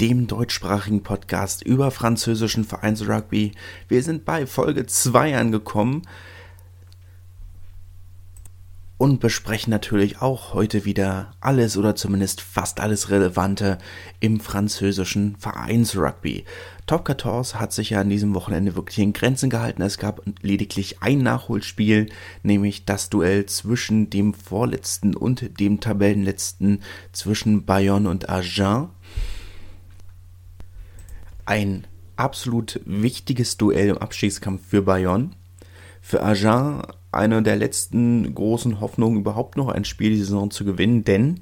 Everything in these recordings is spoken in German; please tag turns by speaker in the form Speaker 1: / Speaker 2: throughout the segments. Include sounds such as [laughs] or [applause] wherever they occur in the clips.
Speaker 1: dem deutschsprachigen Podcast über französischen Vereinsrugby. Wir sind bei Folge 2 angekommen und besprechen natürlich auch heute wieder alles oder zumindest fast alles Relevante im französischen Vereinsrugby. Top 14 hat sich ja an diesem Wochenende wirklich in Grenzen gehalten. Es gab lediglich ein Nachholspiel, nämlich das Duell zwischen dem Vorletzten und dem Tabellenletzten zwischen Bayonne und Agen. Ein absolut wichtiges Duell im Abstiegskampf für Bayonne. Für Agen eine der letzten großen Hoffnungen, überhaupt noch ein Spiel die Saison zu gewinnen, denn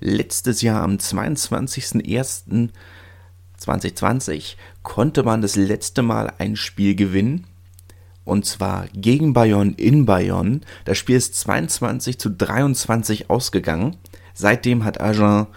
Speaker 1: letztes Jahr am 22.01.2020 konnte man das letzte Mal ein Spiel gewinnen. Und zwar gegen Bayonne in Bayonne. Das Spiel ist 22 zu 23 ausgegangen. Seitdem hat Agen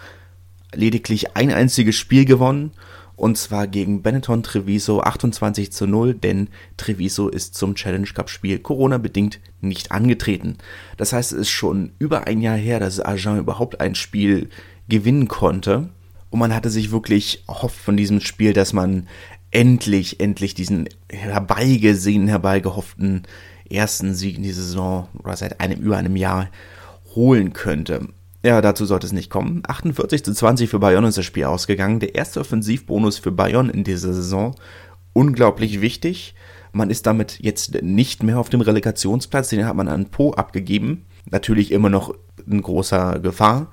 Speaker 1: lediglich ein einziges Spiel gewonnen und zwar gegen Benetton Treviso 28 zu 0, denn Treviso ist zum Challenge Cup Spiel Corona-bedingt nicht angetreten. Das heißt, es ist schon über ein Jahr her, dass Agen überhaupt ein Spiel gewinnen konnte. Und man hatte sich wirklich erhofft von diesem Spiel, dass man endlich, endlich diesen herbeigesehenen, herbeigehofften ersten Sieg in dieser Saison oder seit einem, über einem Jahr holen könnte. Ja, dazu sollte es nicht kommen. 48 zu 20 für Bayonne ist das Spiel ausgegangen. Der erste Offensivbonus für Bayonne in dieser Saison. Unglaublich wichtig. Man ist damit jetzt nicht mehr auf dem Relegationsplatz, den hat man an Po abgegeben. Natürlich immer noch in großer Gefahr.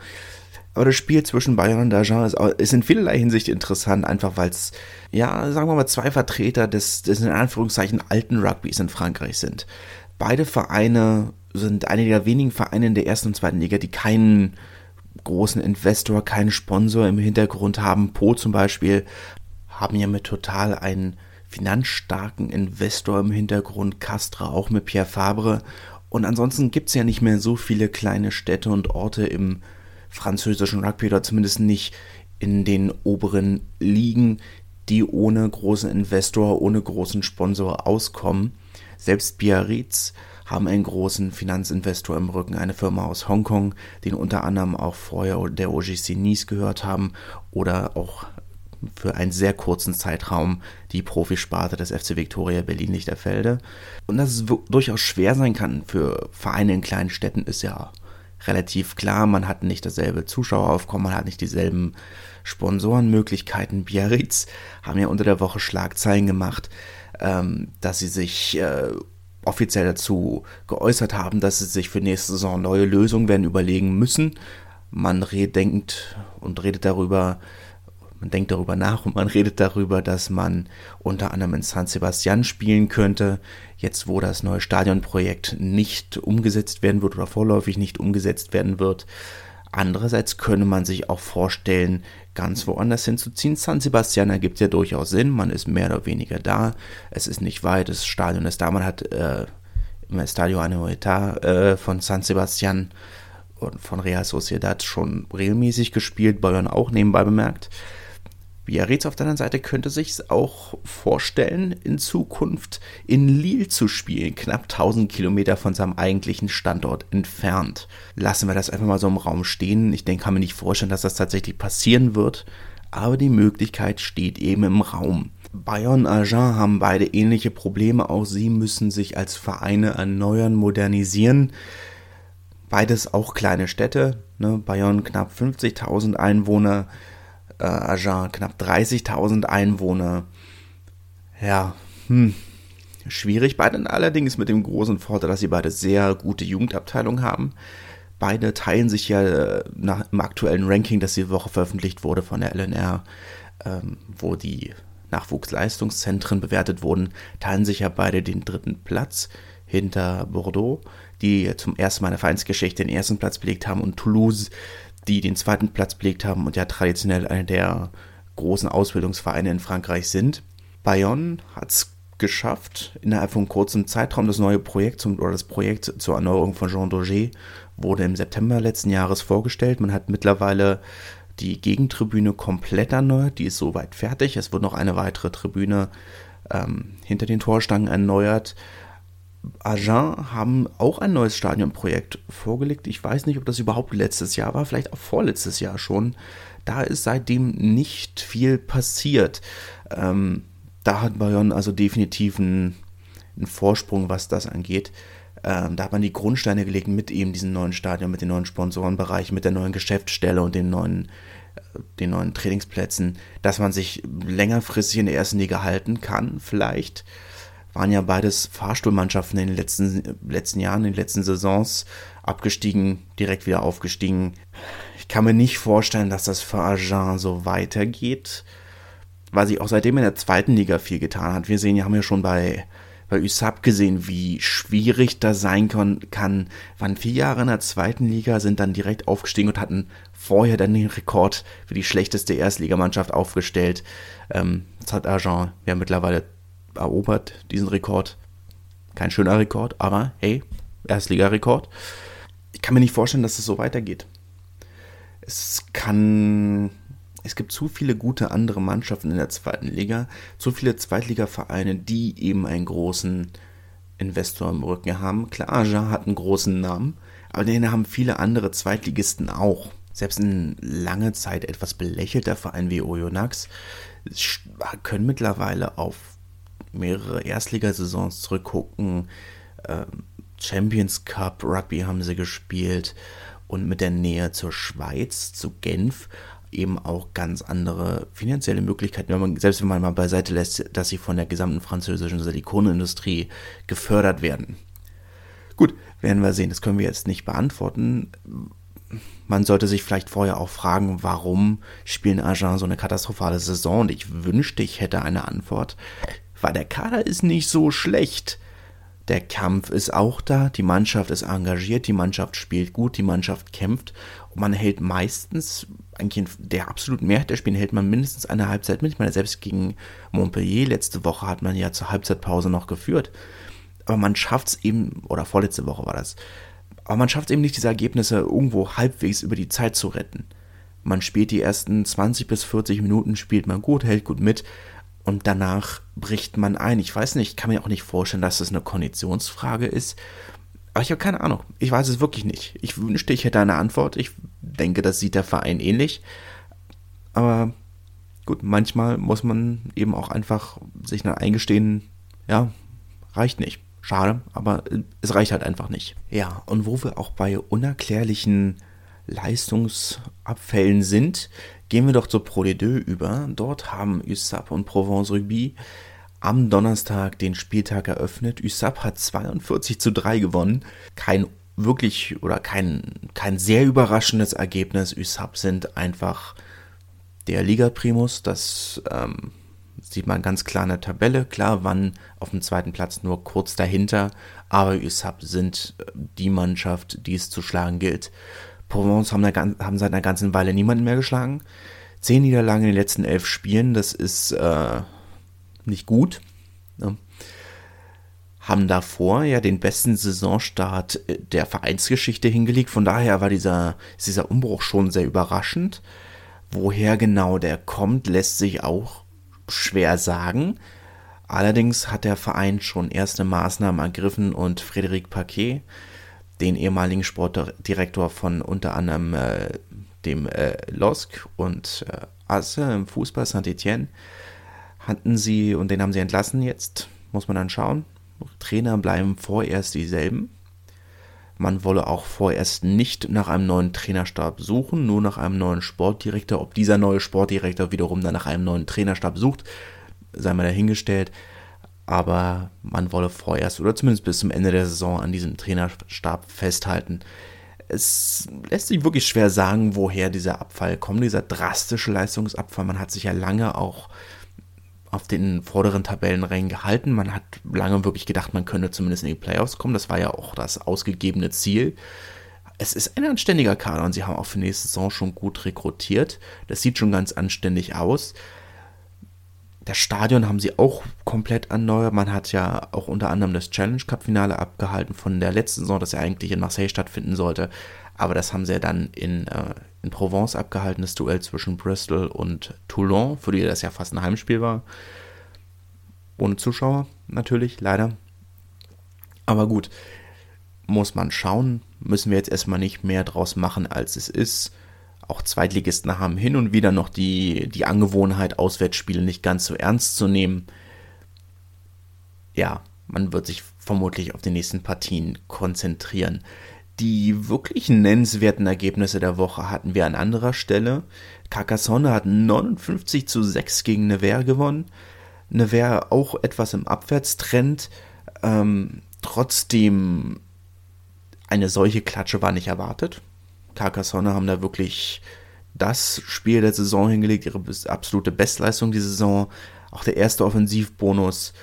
Speaker 1: Aber das Spiel zwischen Bayern und Agen ist, ist in vielerlei Hinsicht interessant, einfach weil es, ja, sagen wir mal, zwei Vertreter des, des in Anführungszeichen alten Rugbys in Frankreich sind. Beide Vereine sind einige der wenigen Vereine in der ersten und zweiten Liga, die keinen großen Investor, keinen Sponsor im Hintergrund haben. Po zum Beispiel haben ja mit Total einen finanzstarken Investor im Hintergrund, Castra auch mit Pierre Fabre. Und ansonsten gibt es ja nicht mehr so viele kleine Städte und Orte im französischen Rugby oder zumindest nicht in den oberen Ligen, die ohne großen Investor, ohne großen Sponsor auskommen. Selbst Biarritz haben einen großen Finanzinvestor im Rücken, eine Firma aus Hongkong, den unter anderem auch vorher der OGC Nice gehört haben oder auch für einen sehr kurzen Zeitraum die Profisparte des FC Viktoria Berlin-Lichterfelde. Und dass es durchaus schwer sein kann für Vereine in kleinen Städten, ist ja relativ klar. Man hat nicht dasselbe Zuschaueraufkommen, man hat nicht dieselben Sponsorenmöglichkeiten. Biarritz haben ja unter der Woche Schlagzeilen gemacht, ähm, dass sie sich äh, offiziell dazu geäußert haben, dass sie sich für nächste Saison neue Lösungen werden überlegen müssen. Man denkt und redet darüber, man denkt darüber nach und man [laughs] redet darüber, dass man unter anderem in San Sebastian spielen könnte. Jetzt, wo das neue Stadionprojekt nicht umgesetzt werden wird oder vorläufig nicht umgesetzt werden wird. Andererseits könne man sich auch vorstellen, ganz woanders hinzuziehen. San Sebastian ergibt ja durchaus Sinn. Man ist mehr oder weniger da. Es ist nicht weit, das Stadion ist da. Man hat äh, im Estadio Anoeta äh, von San Sebastian und von Real Sociedad schon regelmäßig gespielt. Bayern auch nebenbei bemerkt. Biarritz auf der anderen Seite könnte sich auch vorstellen, in Zukunft in Lille zu spielen, knapp 1000 Kilometer von seinem eigentlichen Standort entfernt. Lassen wir das einfach mal so im Raum stehen. Ich denke, kann mir nicht vorstellen, dass das tatsächlich passieren wird, aber die Möglichkeit steht eben im Raum. Bayern und Agen haben beide ähnliche Probleme, auch sie müssen sich als Vereine erneuern, modernisieren. Beides auch kleine Städte, ne? Bayern knapp 50.000 Einwohner, äh, Agen knapp 30.000 Einwohner. Ja, hm, schwierig. Beide allerdings mit dem großen Vorteil, dass sie beide sehr gute Jugendabteilungen haben. Beide teilen sich ja äh, nach, im aktuellen Ranking, das die Woche veröffentlicht wurde von der LNR, ähm, wo die Nachwuchsleistungszentren bewertet wurden, teilen sich ja beide den dritten Platz hinter Bordeaux, die zum ersten Mal in der Vereinsgeschichte den ersten Platz belegt haben und Toulouse, die den zweiten Platz belegt haben und ja traditionell eine der großen Ausbildungsvereine in Frankreich sind. Bayonne hat es geschafft, innerhalb von kurzem Zeitraum das neue Projekt zum, oder das Projekt zur Erneuerung von Jean Daugé wurde im September letzten Jahres vorgestellt. Man hat mittlerweile die Gegentribüne komplett erneuert, die ist soweit fertig. Es wird noch eine weitere Tribüne ähm, hinter den Torstangen erneuert. Agen haben auch ein neues Stadionprojekt vorgelegt. Ich weiß nicht, ob das überhaupt letztes Jahr war, vielleicht auch vorletztes Jahr schon. Da ist seitdem nicht viel passiert. Ähm, da hat Bayern also definitiv einen, einen Vorsprung, was das angeht. Ähm, da hat man die Grundsteine gelegt mit eben diesem neuen Stadion, mit den neuen Sponsorenbereichen, mit der neuen Geschäftsstelle und den neuen, äh, den neuen Trainingsplätzen, dass man sich längerfristig in der ersten Liga halten kann, vielleicht. Waren ja beides Fahrstuhlmannschaften in den letzten, letzten Jahren, in den letzten Saisons abgestiegen, direkt wieder aufgestiegen. Ich kann mir nicht vorstellen, dass das für Agen so weitergeht, weil sich auch seitdem in der zweiten Liga viel getan hat. Wir sehen ja, haben ja schon bei bei USAP gesehen, wie schwierig das sein kann. Waren vier Jahre in der zweiten Liga, sind dann direkt aufgestiegen und hatten vorher dann den Rekord für die schlechteste Erstligamannschaft aufgestellt. Ähm, das hat Argent ja mittlerweile erobert, diesen Rekord. Kein schöner Rekord, aber hey, Erstligarekord. Ich kann mir nicht vorstellen, dass es so weitergeht. Es kann es gibt zu viele gute andere Mannschaften in der zweiten Liga, zu viele Zweitligavereine, die eben einen großen Investor im Rücken haben. Klar, Aja hat einen großen Namen, aber den haben viele andere Zweitligisten auch. Selbst ein lange Zeit etwas belächelter Verein wie Oyonnax können mittlerweile auf mehrere Erstligasaisons zurückgucken. Ähm, Champions Cup Rugby haben sie gespielt und mit der Nähe zur Schweiz, zu Genf, eben auch ganz andere finanzielle Möglichkeiten, wenn man, selbst wenn man mal beiseite lässt, dass sie von der gesamten französischen Silikonindustrie gefördert werden. Gut, werden wir sehen, das können wir jetzt nicht beantworten. Man sollte sich vielleicht vorher auch fragen, warum spielen Agen so eine katastrophale Saison? Und ich wünschte, ich hätte eine Antwort, weil der Kader ist nicht so schlecht. Der Kampf ist auch da, die Mannschaft ist engagiert, die Mannschaft spielt gut, die Mannschaft kämpft und man hält meistens, eigentlich in der absoluten Mehrheit der Spiele hält man mindestens eine Halbzeit mit. Ich meine, selbst gegen Montpellier letzte Woche hat man ja zur Halbzeitpause noch geführt. Aber man schafft es eben, oder vorletzte Woche war das, aber man schafft es eben nicht, diese Ergebnisse irgendwo halbwegs über die Zeit zu retten. Man spielt die ersten 20 bis 40 Minuten, spielt man gut, hält gut mit und danach bricht man ein. Ich weiß nicht, ich kann mir auch nicht vorstellen, dass das eine Konditionsfrage ist. Aber ich habe keine Ahnung. Ich weiß es wirklich nicht. Ich wünschte, ich hätte eine Antwort. Ich denke, das sieht der Verein ähnlich. Aber gut, manchmal muss man eben auch einfach sich dann eingestehen, ja, reicht nicht. Schade, aber es reicht halt einfach nicht. Ja, und wo wir auch bei unerklärlichen Leistungsabfällen sind, Gehen wir doch zur Pro D2 über. Dort haben USAP und Provence Rugby am Donnerstag den Spieltag eröffnet. USAP hat 42 zu 3 gewonnen. Kein wirklich oder kein, kein sehr überraschendes Ergebnis. USAP sind einfach der Liga-Primus. Das ähm, sieht man ganz klar in der Tabelle. Klar, waren auf dem zweiten Platz nur kurz dahinter, aber USAP sind die Mannschaft, die es zu schlagen gilt. Provence haben, eine, haben seit einer ganzen Weile niemanden mehr geschlagen. Zehn Niederlagen in den letzten elf Spielen, das ist äh, nicht gut. Ne? Haben davor ja den besten Saisonstart äh, der Vereinsgeschichte hingelegt. Von daher war dieser, dieser Umbruch schon sehr überraschend. Woher genau der kommt, lässt sich auch schwer sagen. Allerdings hat der Verein schon erste Maßnahmen ergriffen und Frédéric Paquet, den ehemaligen Sportdirektor von unter anderem äh, dem äh, LOSC und äh, Asse im Fußball Saint-Etienne, hatten sie, und den haben sie entlassen jetzt, muss man dann schauen. Trainer bleiben vorerst dieselben. Man wolle auch vorerst nicht nach einem neuen Trainerstab suchen, nur nach einem neuen Sportdirektor. Ob dieser neue Sportdirektor wiederum dann nach einem neuen Trainerstab sucht, sei mal dahingestellt aber man wolle vorerst oder zumindest bis zum Ende der Saison an diesem Trainerstab festhalten. Es lässt sich wirklich schwer sagen, woher dieser Abfall kommt, dieser drastische Leistungsabfall. Man hat sich ja lange auch auf den vorderen Tabellenrängen gehalten. Man hat lange wirklich gedacht, man könne zumindest in die Playoffs kommen. Das war ja auch das ausgegebene Ziel. Es ist ein anständiger Kader und sie haben auch für nächste Saison schon gut rekrutiert. Das sieht schon ganz anständig aus Das Stadion haben sie auch komplett erneuert. Man hat ja auch unter anderem das Challenge Cup Finale abgehalten von der letzten Saison, das ja eigentlich in Marseille stattfinden sollte. Aber das haben sie ja dann in, äh, in Provence abgehalten, das Duell zwischen Bristol und Toulon, für die das ja fast ein Heimspiel war. Ohne Zuschauer natürlich, leider. Aber gut, muss man schauen. Müssen wir jetzt erstmal nicht mehr draus machen, als es ist. Auch Zweitligisten haben hin und wieder noch die, die Angewohnheit, Auswärtsspiele nicht ganz so ernst zu nehmen. Ja, man wird sich vermutlich auf die nächsten Partien konzentrieren. Die wirklich nennenswerten Ergebnisse der Woche hatten wir an anderer Stelle. Carcassonne hat 59 zu 6 gegen Nevers gewonnen. Nevers auch etwas im Abwärtstrend. Ähm, trotzdem eine solche Klatsche war nicht erwartet. Carcassonne haben da wirklich das Spiel der Saison hingelegt, ihre absolute Bestleistung die Saison. Auch der erste Offensivbonus.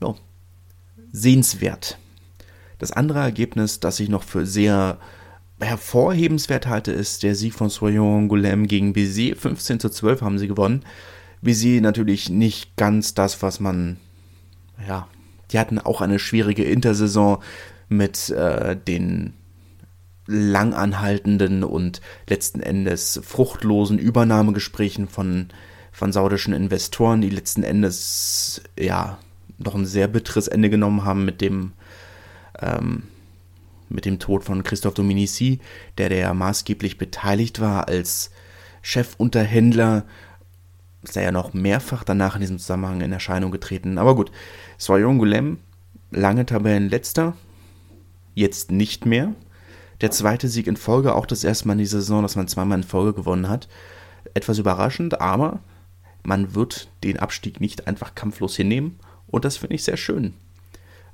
Speaker 1: Ja, sehenswert. Das andere Ergebnis, das ich noch für sehr hervorhebenswert halte, ist der Sieg von Soyon Goulem gegen Béziers. 15 zu 12 haben sie gewonnen. Béziers natürlich nicht ganz das, was man, ja, die hatten auch eine schwierige Intersaison mit äh, den langanhaltenden und letzten Endes fruchtlosen Übernahmegesprächen von, von saudischen Investoren, die letzten Endes ja noch ein sehr bitteres Ende genommen haben mit dem ähm, mit dem Tod von Christoph Dominici, der der maßgeblich beteiligt war als Chefunterhändler, ist er ja noch mehrfach danach in diesem Zusammenhang in Erscheinung getreten. Aber gut, Soyon Goulem, lange Tabellenletzter, jetzt nicht mehr. Der zweite Sieg in Folge, auch das erste Mal in dieser Saison, dass man zweimal in Folge gewonnen hat. Etwas überraschend, aber man wird den Abstieg nicht einfach kampflos hinnehmen und das finde ich sehr schön.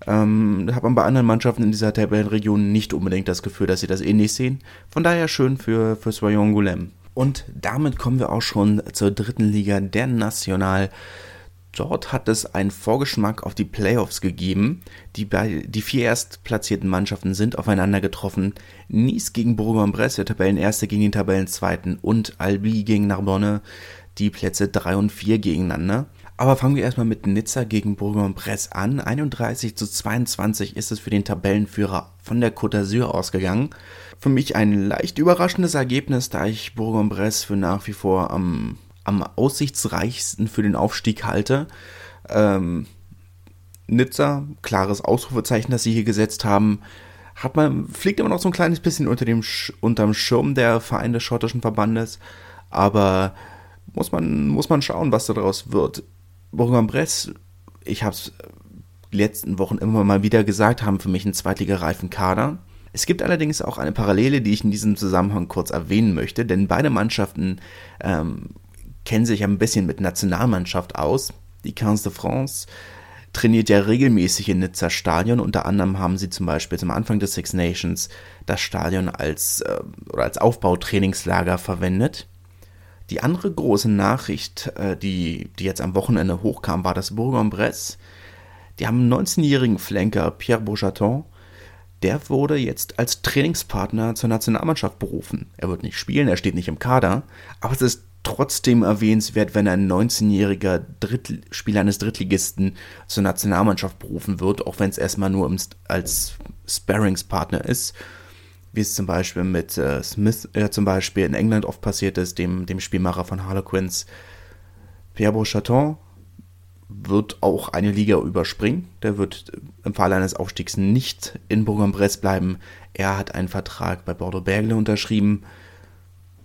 Speaker 1: Ähm, hat man bei anderen Mannschaften in dieser Tabellenregion nicht unbedingt das Gefühl, dass sie das ähnlich sehen. Von daher schön für, für Soyon Goulem. Und damit kommen wir auch schon zur dritten Liga der National. Dort hat es einen Vorgeschmack auf die Playoffs gegeben. Die, die vier erstplatzierten Mannschaften sind aufeinander getroffen. Nice gegen Bourg-en-Bresse, der Tabellenerste gegen den Tabellenzweiten und Albi gegen Narbonne, die Plätze 3 und 4 gegeneinander. Aber fangen wir erstmal mit Nizza gegen Bourg-en-Bresse an. 31 zu 22 ist es für den Tabellenführer von der Côte d'Azur ausgegangen. Für mich ein leicht überraschendes Ergebnis, da ich Bourg-en-Bresse für nach wie vor am am aussichtsreichsten für den Aufstieg halte. Ähm, Nizza, klares Ausrufezeichen, das sie hier gesetzt haben, hat man, fliegt immer noch so ein kleines bisschen unter dem, unterm Schirm der Verein des schottischen Verbandes, aber muss man, muss man schauen, was daraus wird. Bourg-en-Bresse, ich habe es letzten Wochen immer mal wieder gesagt, haben für mich einen zweitligareifen Kader. Es gibt allerdings auch eine Parallele, die ich in diesem Zusammenhang kurz erwähnen möchte, denn beide Mannschaften ähm, kennen sich ein bisschen mit Nationalmannschaft aus. Die 15 de France trainiert ja regelmäßig in Nizza Stadion. Unter anderem haben sie zum Beispiel zum Anfang des Six Nations das Stadion als, äh, oder als Aufbautrainingslager verwendet. Die andere große Nachricht, äh, die, die jetzt am Wochenende hochkam, war das Bourg-en-Bresse. Die haben einen 19-jährigen Flanker, Pierre Beauchaton. Der wurde jetzt als Trainingspartner zur Nationalmannschaft berufen. Er wird nicht spielen, er steht nicht im Kader, aber es ist trotzdem erwähnenswert, wenn ein 19-jähriger Spieler eines Drittligisten zur Nationalmannschaft berufen wird, auch wenn es erstmal nur als Sparringspartner ist, wie es zum Beispiel mit äh, Smith äh, zum Beispiel in England oft passiert ist, dem, dem Spielmacher von Harlequins. Pierre Beauchaton wird auch eine Liga überspringen. Der wird im Falle eines Aufstiegs nicht in Bourg-en-Bresse bleiben. Er hat einen Vertrag bei Bordeaux-Bergle unterschrieben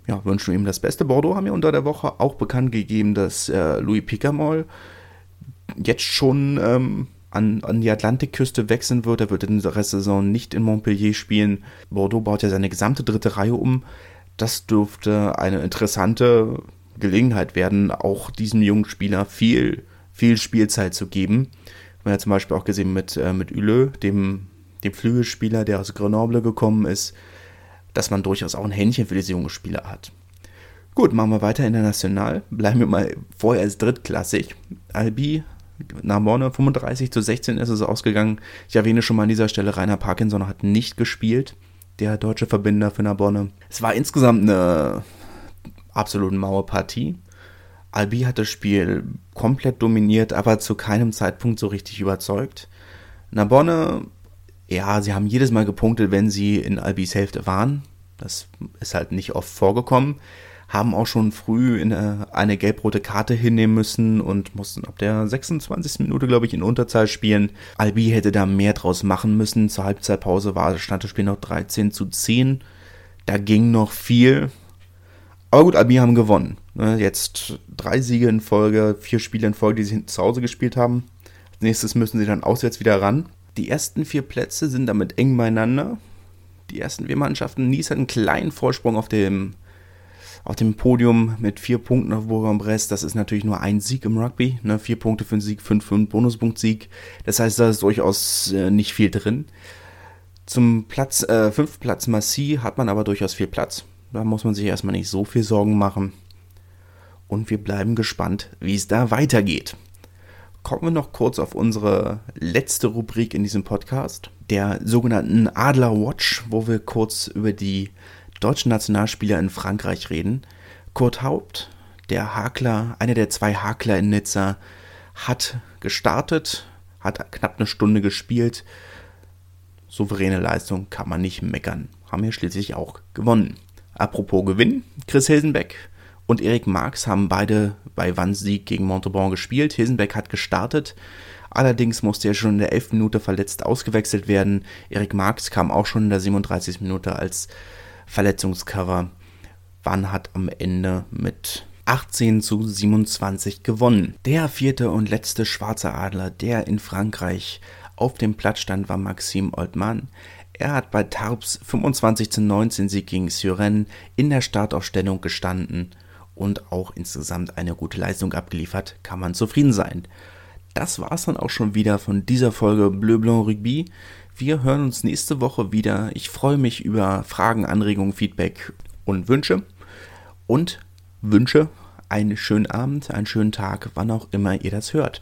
Speaker 1: ja, wünschen ihm das Beste. Bordeaux haben ja unter der Woche auch bekannt gegeben, dass äh, Louis Picamol jetzt schon ähm, an, an die Atlantikküste wechseln wird. Er wird in der Restsaison nicht in Montpellier spielen. Bordeaux baut ja seine gesamte dritte Reihe um. Das dürfte eine interessante Gelegenheit werden, auch diesem jungen Spieler viel, viel Spielzeit zu geben. Wir haben ja zum Beispiel auch gesehen mit, äh, mit Huleux, dem, dem Flügelspieler, der aus Grenoble gekommen ist, dass man durchaus auch ein Händchen für diese junge Spieler hat. Gut, machen wir weiter international. Bleiben wir mal vorher als drittklassig. Albi, Narbonne 35 zu 16 ist es ausgegangen. Ich erwähne schon mal an dieser Stelle, Rainer Parkinson hat nicht gespielt, der deutsche Verbinder für Narbonne. Es war insgesamt eine absolut maue Partie. Albi hat das Spiel komplett dominiert, aber zu keinem Zeitpunkt so richtig überzeugt. Narbonne, ja, sie haben jedes Mal gepunktet, wenn sie in Albis Hälfte waren. Das ist halt nicht oft vorgekommen. Haben auch schon früh in eine, eine gelb-rote Karte hinnehmen müssen und mussten ab der 26. Minute, glaube ich, in Unterzahl spielen. Albi hätte da mehr draus machen müssen. Zur Halbzeitpause war, stand das Spiel noch 13 zu 10. Da ging noch viel. Aber gut, Albi haben gewonnen. Ne, jetzt drei Siege in Folge, vier Spiele in Folge, die sie zu Hause gespielt haben. Als nächstes müssen sie dann auswärts wieder ran. Die ersten vier Plätze sind damit eng beieinander. Die ersten vier Mannschaften. Nice hat einen kleinen Vorsprung auf dem, auf dem Podium mit vier Punkten auf Bourg-en-Bresse. Das ist natürlich nur ein Sieg im Rugby. Ne? Vier Punkte für einen Sieg, fünf für einen Bonuspunkt-Sieg. Das heißt, da ist durchaus äh, nicht viel drin. Zum Platz, äh, fünften Platz Massi hat man aber durchaus viel Platz. Da muss man sich erstmal nicht so viel Sorgen machen. Und wir bleiben gespannt, wie es da weitergeht. Kommen wir noch kurz auf unsere letzte Rubrik in diesem Podcast, der sogenannten Adler Watch, wo wir kurz über die deutschen Nationalspieler in Frankreich reden. Kurt Haupt, der Hakler, einer der zwei Hakler in Nizza, hat gestartet, hat knapp eine Stunde gespielt. Souveräne Leistung kann man nicht meckern. Haben wir schließlich auch gewonnen. Apropos Gewinn, Chris Hilsenbeck und Erik Marx haben beide bei Wanns Sieg gegen Montauban gespielt. Hilsenbeck hat gestartet, allerdings musste er schon in der 11. Minute verletzt ausgewechselt werden. Erik Marx kam auch schon in der 37. Minute als Verletzungscover. Wann hat am Ende mit 18 zu 27 gewonnen. Der vierte und letzte schwarze Adler, der in Frankreich auf dem Platz stand, war Maxime Oldmann. Er hat bei Tarbes 25 zu 19 Sieg gegen Suren in der Startaufstellung gestanden und auch insgesamt eine gute Leistung abgeliefert, kann man zufrieden sein. Das war's dann auch schon wieder von dieser Folge Bleu Blanc Rugby. Wir hören uns nächste Woche wieder. Ich freue mich über Fragen, Anregungen, Feedback und Wünsche und wünsche einen schönen Abend, einen schönen Tag, wann auch immer ihr das hört.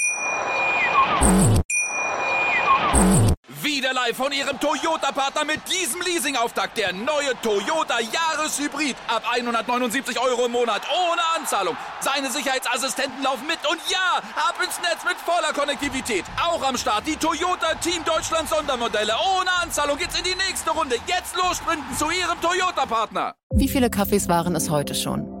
Speaker 2: Live von Ihrem Toyota-Partner mit diesem Leasing-Auftakt. Der neue Toyota Jahreshybrid. Ab 179 Euro im Monat. Ohne Anzahlung. Seine Sicherheitsassistenten laufen mit. Und ja, ab ins Netz mit voller Konnektivität. Auch am Start die Toyota Team Deutschland Sondermodelle. Ohne Anzahlung geht's in die nächste Runde. Jetzt los sprinten zu Ihrem Toyota-Partner.
Speaker 3: Wie viele Kaffees waren es heute schon?